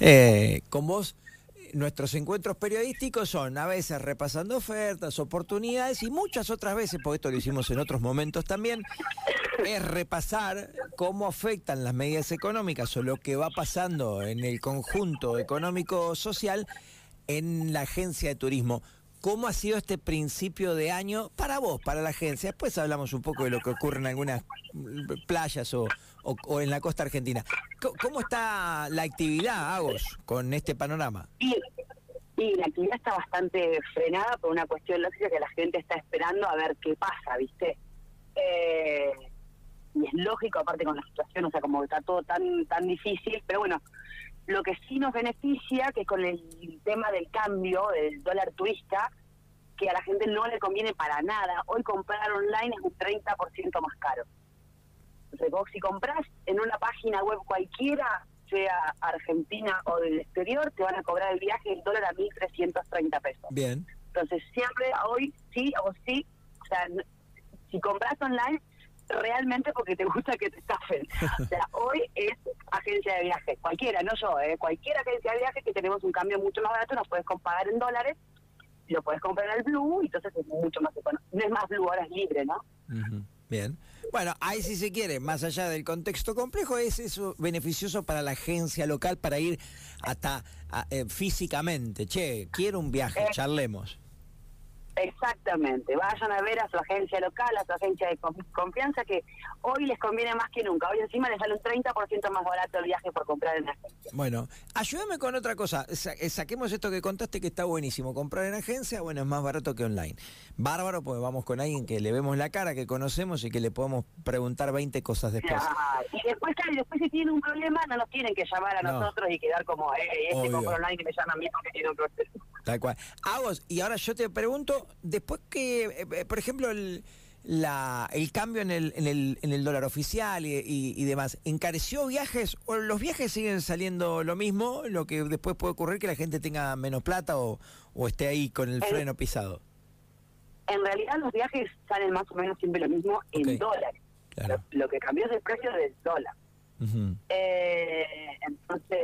Eh, con vos, nuestros encuentros periodísticos son a veces repasando ofertas, oportunidades y muchas otras veces, porque esto lo hicimos en otros momentos también, es repasar cómo afectan las medidas económicas o lo que va pasando en el conjunto económico-social en la agencia de turismo. ¿Cómo ha sido este principio de año para vos, para la agencia? Después hablamos un poco de lo que ocurre en algunas playas o, en la costa argentina. ¿Cómo está la actividad, Agos, con este panorama? Y, la actividad está bastante frenada por una cuestión lógica que la gente está esperando a ver qué pasa, ¿viste? Eh, y es lógico, aparte con la situación, o sea, como está todo tan, tan difícil, pero bueno, lo que sí nos beneficia, que con el tema del cambio del dólar turista, que a la gente no le conviene para nada. Hoy comprar online es un 30% más caro. Entonces vos si compras en una página web cualquiera, sea argentina o del exterior, te van a cobrar el viaje el dólar a 1.330 pesos. Bien. Entonces siempre, hoy sí o sí, o sea, si compras online, realmente porque te gusta que te estafen. O sea, hoy es agencia de viaje, cualquiera, no yo, ¿eh? cualquier agencia de viaje que tenemos un cambio mucho más barato, nos puedes pagar en dólares, lo puedes comprar en el Blue, y entonces es mucho más económico. No es más Blue, ahora es libre, ¿no? Bien. Bueno, ahí si se quiere, más allá del contexto complejo, es eso beneficioso para la agencia local para ir hasta eh, físicamente. Che, quiero un viaje, eh, charlemos. Exactamente, vayan a ver a su agencia local, a su agencia de confianza, que hoy les conviene más que nunca. Hoy encima les sale un 30% más barato el viaje por comprar en agencia. Bueno, ayúdame con otra cosa. Eh, saquemos esto que contaste que está buenísimo. Comprar en agencia, bueno, es más barato que online. Bárbaro, pues vamos con alguien que le vemos la cara, que conocemos y que le podemos preguntar 20 cosas después. y después, después si tienen un problema, no nos tienen que llamar a nosotros y quedar como, eh, este compra online y me llama a mí porque tiene un problema. Tal cual. Agos, y ahora yo te pregunto, después que, eh, eh, por ejemplo, el, la, el cambio en el, en, el, en el dólar oficial y, demás, ¿encareció viajes o los viajes siguen saliendo lo mismo? Lo que después puede ocurrir que la gente tenga menos plata o, o esté ahí con el freno pisado. En realidad los viajes salen más o menos siempre lo mismo en dólares. Lo, que cambió es el precio del dólar. eh, entonces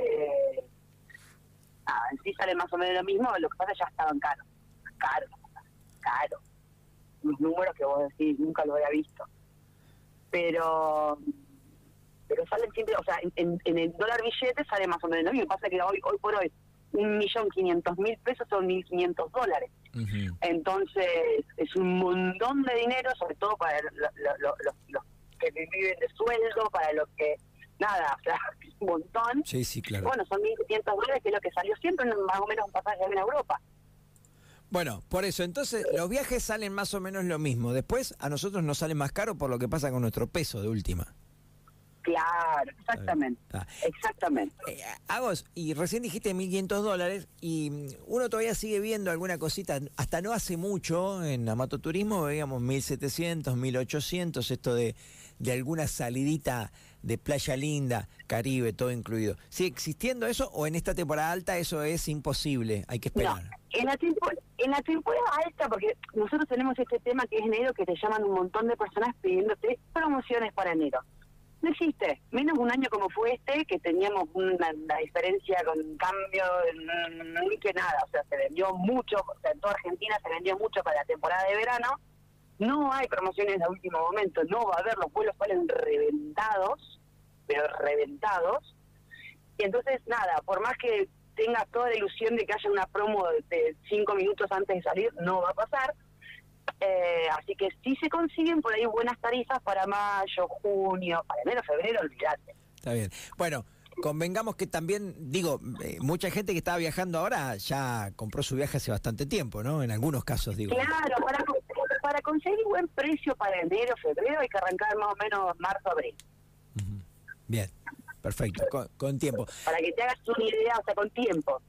en sí sale más o menos lo mismo, lo que pasa es que ya estaban caros, caro, caro. Los números que vos decís, nunca lo había visto. Pero pero salen siempre, o sea, en, el dólar billete sale más o menos lo mismo. Pasa que hoy, hoy por hoy, un millón quinientos mil pesos son mil quinientos dólares. Entonces, es un montón de dinero, sobre todo para los que viven de sueldo, para los que nada, o sea, un montón. Sí, sí, claro. Bueno, son 1.500 dólares, que es lo que salió siempre, más o menos un pasaje en Europa. Bueno, por eso, entonces los viajes salen más o menos lo mismo. Después a nosotros nos sale más caro por lo que pasa con nuestro peso de última. Claro, exactamente. Exactamente. Eh, Agos, y recién dijiste 1.500 dólares y mm, uno todavía sigue viendo alguna cosita. Hasta no hace mucho en Amato Turismo veíamos 1.700, 1.800, esto de, de alguna salidita de Playa Linda, Caribe, todo incluido. ¿Sigue existiendo eso o en esta temporada alta eso es imposible? Hay que esperar. en la, en la temporada alta, porque nosotros tenemos este tema que es enero, que te llaman un montón de personas pidiéndote promociones para enero. No existe, menos un año como fue este, que teníamos una, diferencia con cambio, ni que nada, o sea, se vendió mucho, o sea, en toda Argentina se vendió mucho para la temporada de verano, no hay promociones de último momento, no va a haber, los vuelos salen reventados, pero reventados. Y entonces, nada, por más que tengas toda la ilusión de que haya una promo de cinco minutos antes de salir, no va a pasar. Eh, así que si se consiguen por ahí buenas tarifas para mayo, junio, para enero, febrero, olvídate. Está bien. Bueno, convengamos que también, digo, eh, mucha gente que estaba viajando ahora ya compró su viaje hace bastante tiempo, ¿no? En algunos casos, digo. Claro, para para conseguir buen precio para enero, febrero, hay que arrancar más o menos marzo, abril. Bien, perfecto, con, tiempo. Para que te hagas una idea, o sea, con tiempo.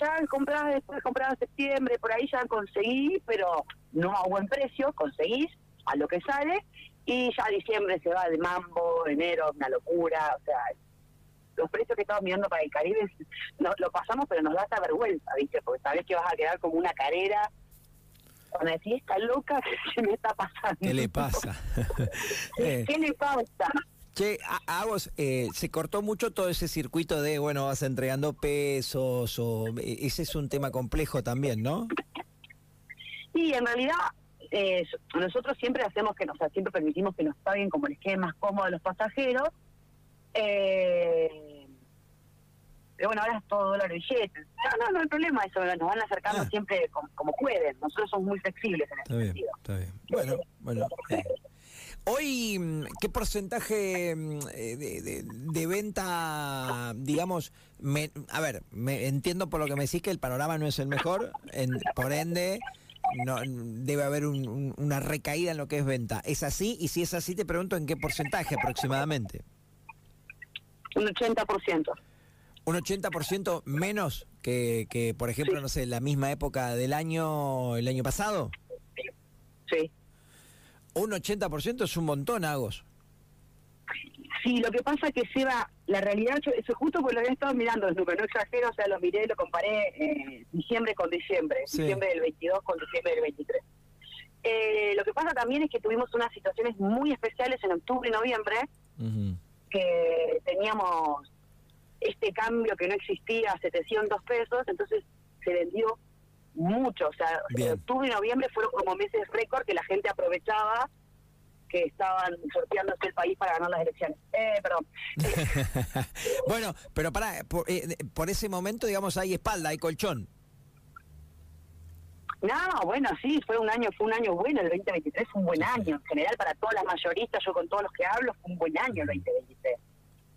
Ya compras, después compras en septiembre, por ahí ya conseguí, pero no a buen precio, conseguís a lo que sale, y ya diciembre se va de mambo, enero, una locura, o sea, los precios que estamos mirando para el Caribe no, lo pasamos, pero nos da esta vergüenza, ¿viste? Porque sabes que vas a quedar como una carrera cuando decís, está loca, ¿qué me está pasando? ¿Qué le pasa? ¿Qué le pasa? Che, a, vos eh, se cortó mucho todo ese circuito de, bueno, vas entregando pesos o e, ese es un tema complejo también, ¿no? Sí, en realidad eh, nosotros siempre hacemos que, nos, siempre permitimos que nos paguen como les quede más cómodo a los pasajeros. Eh, pero bueno, ahora es todo dólar billetes. No, no, no hay problema eso, nos van acercando ah. siempre como, pueden. Nosotros somos muy flexibles en ese sentido. Está bien, Bueno, bueno. Hoy, mm, ¿qué porcentaje mm, eh, de, venta, digamos, a ver, me, entiendo por lo que me decís que el panorama no es el mejor, por ende, no, debe haber una recaída en lo que es venta. ¿Es así? Y si es así, te pregunto en qué porcentaje aproximadamente. Un 80%. ¿Un 80% menos que, que por ejemplo, no sé, la misma época del año, el año pasado? Sí. Un 80% es un montón, Agos. Sí, lo que pasa es que Seba, la realidad, yo, eso justo porque lo había estado mirando los números, no exagero, o sea, lo miré, lo comparé eh, diciembre con diciembre, diciembre del 22 con diciembre del 23. Eh, lo que pasa también es que tuvimos unas situaciones muy especiales en octubre y noviembre, que teníamos este cambio que no existía, 700 pesos, entonces se vendió mucho. O sea, octubre y noviembre fueron como meses récord que la gente aprovechaba que estaban sorteándose el país para ganar las elecciones. Eh, perdón. bueno, pero para por, eh, por, ese momento, digamos, hay espalda, hay colchón. No, bueno, sí, fue un año, fue un año bueno, el 2023 fue un buen año, en general para todas las mayoristas, yo con todos los que hablo, fue un buen año el 2023.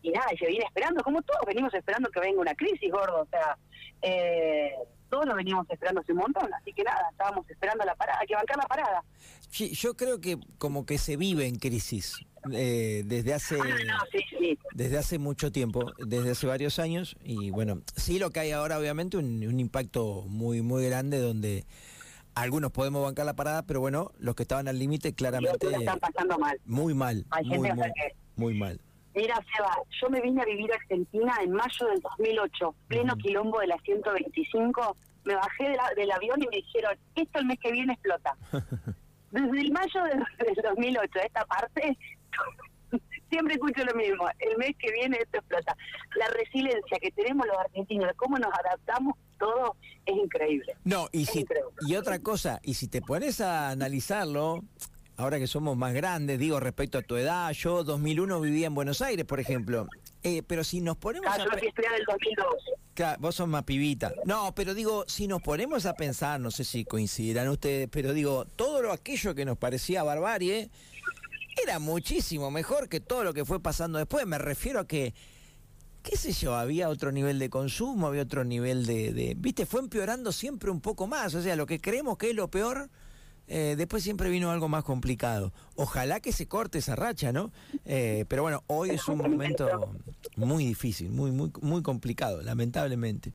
Y nada, se viene esperando, como todos venimos esperando que venga una crisis, gordo, o sea, eh, todos lo veníamos esperando hace un montón, así que nada, estábamos esperando la parada, que bancar la parada. Sí, yo creo que como que se vive en crisis eh, desde hace ah, desde hace mucho tiempo, desde hace varios años y bueno, sí lo que hay ahora obviamente un, un impacto muy muy grande donde algunos podemos bancar la parada, pero bueno, los que estaban al límite claramente están pasando mal. Muy mal, muy, muy mal. Mira, Seba, yo me vine a vivir a Argentina en mayo del 2008, pleno quilombo de la 125. Me bajé del avión y me dijeron, esto el mes que viene explota. Desde el mayo del, 2008, esta parte, siempre escucho lo mismo, el mes que viene esto explota. La resiliencia que tenemos los argentinos, cómo nos adaptamos, todo es increíble. No, y, si, y otra cosa, y si te pones a analizarlo, ahora que somos más grandes, digo respecto a tu edad, yo 2001 vivía en Buenos Aires, por ejemplo. Eh, pero si nos ponemos a... Yo del 2002. vos sos más pibita. No, pero digo, si nos ponemos a pensar, no sé si coincidirán ustedes, pero digo, todo lo aquello que nos parecía barbarie era muchísimo mejor que todo lo que fue pasando después. Me refiero a que, qué sé yo, había otro nivel de consumo, había otro nivel de, de... Viste, fue empeorando siempre un poco más. O sea, lo que creemos que es lo peor eh, después siempre vino algo más complicado. Ojalá que se corte esa racha, ¿no? Eh, pero bueno, hoy es un momento muy difícil, muy, muy, muy complicado, lamentablemente.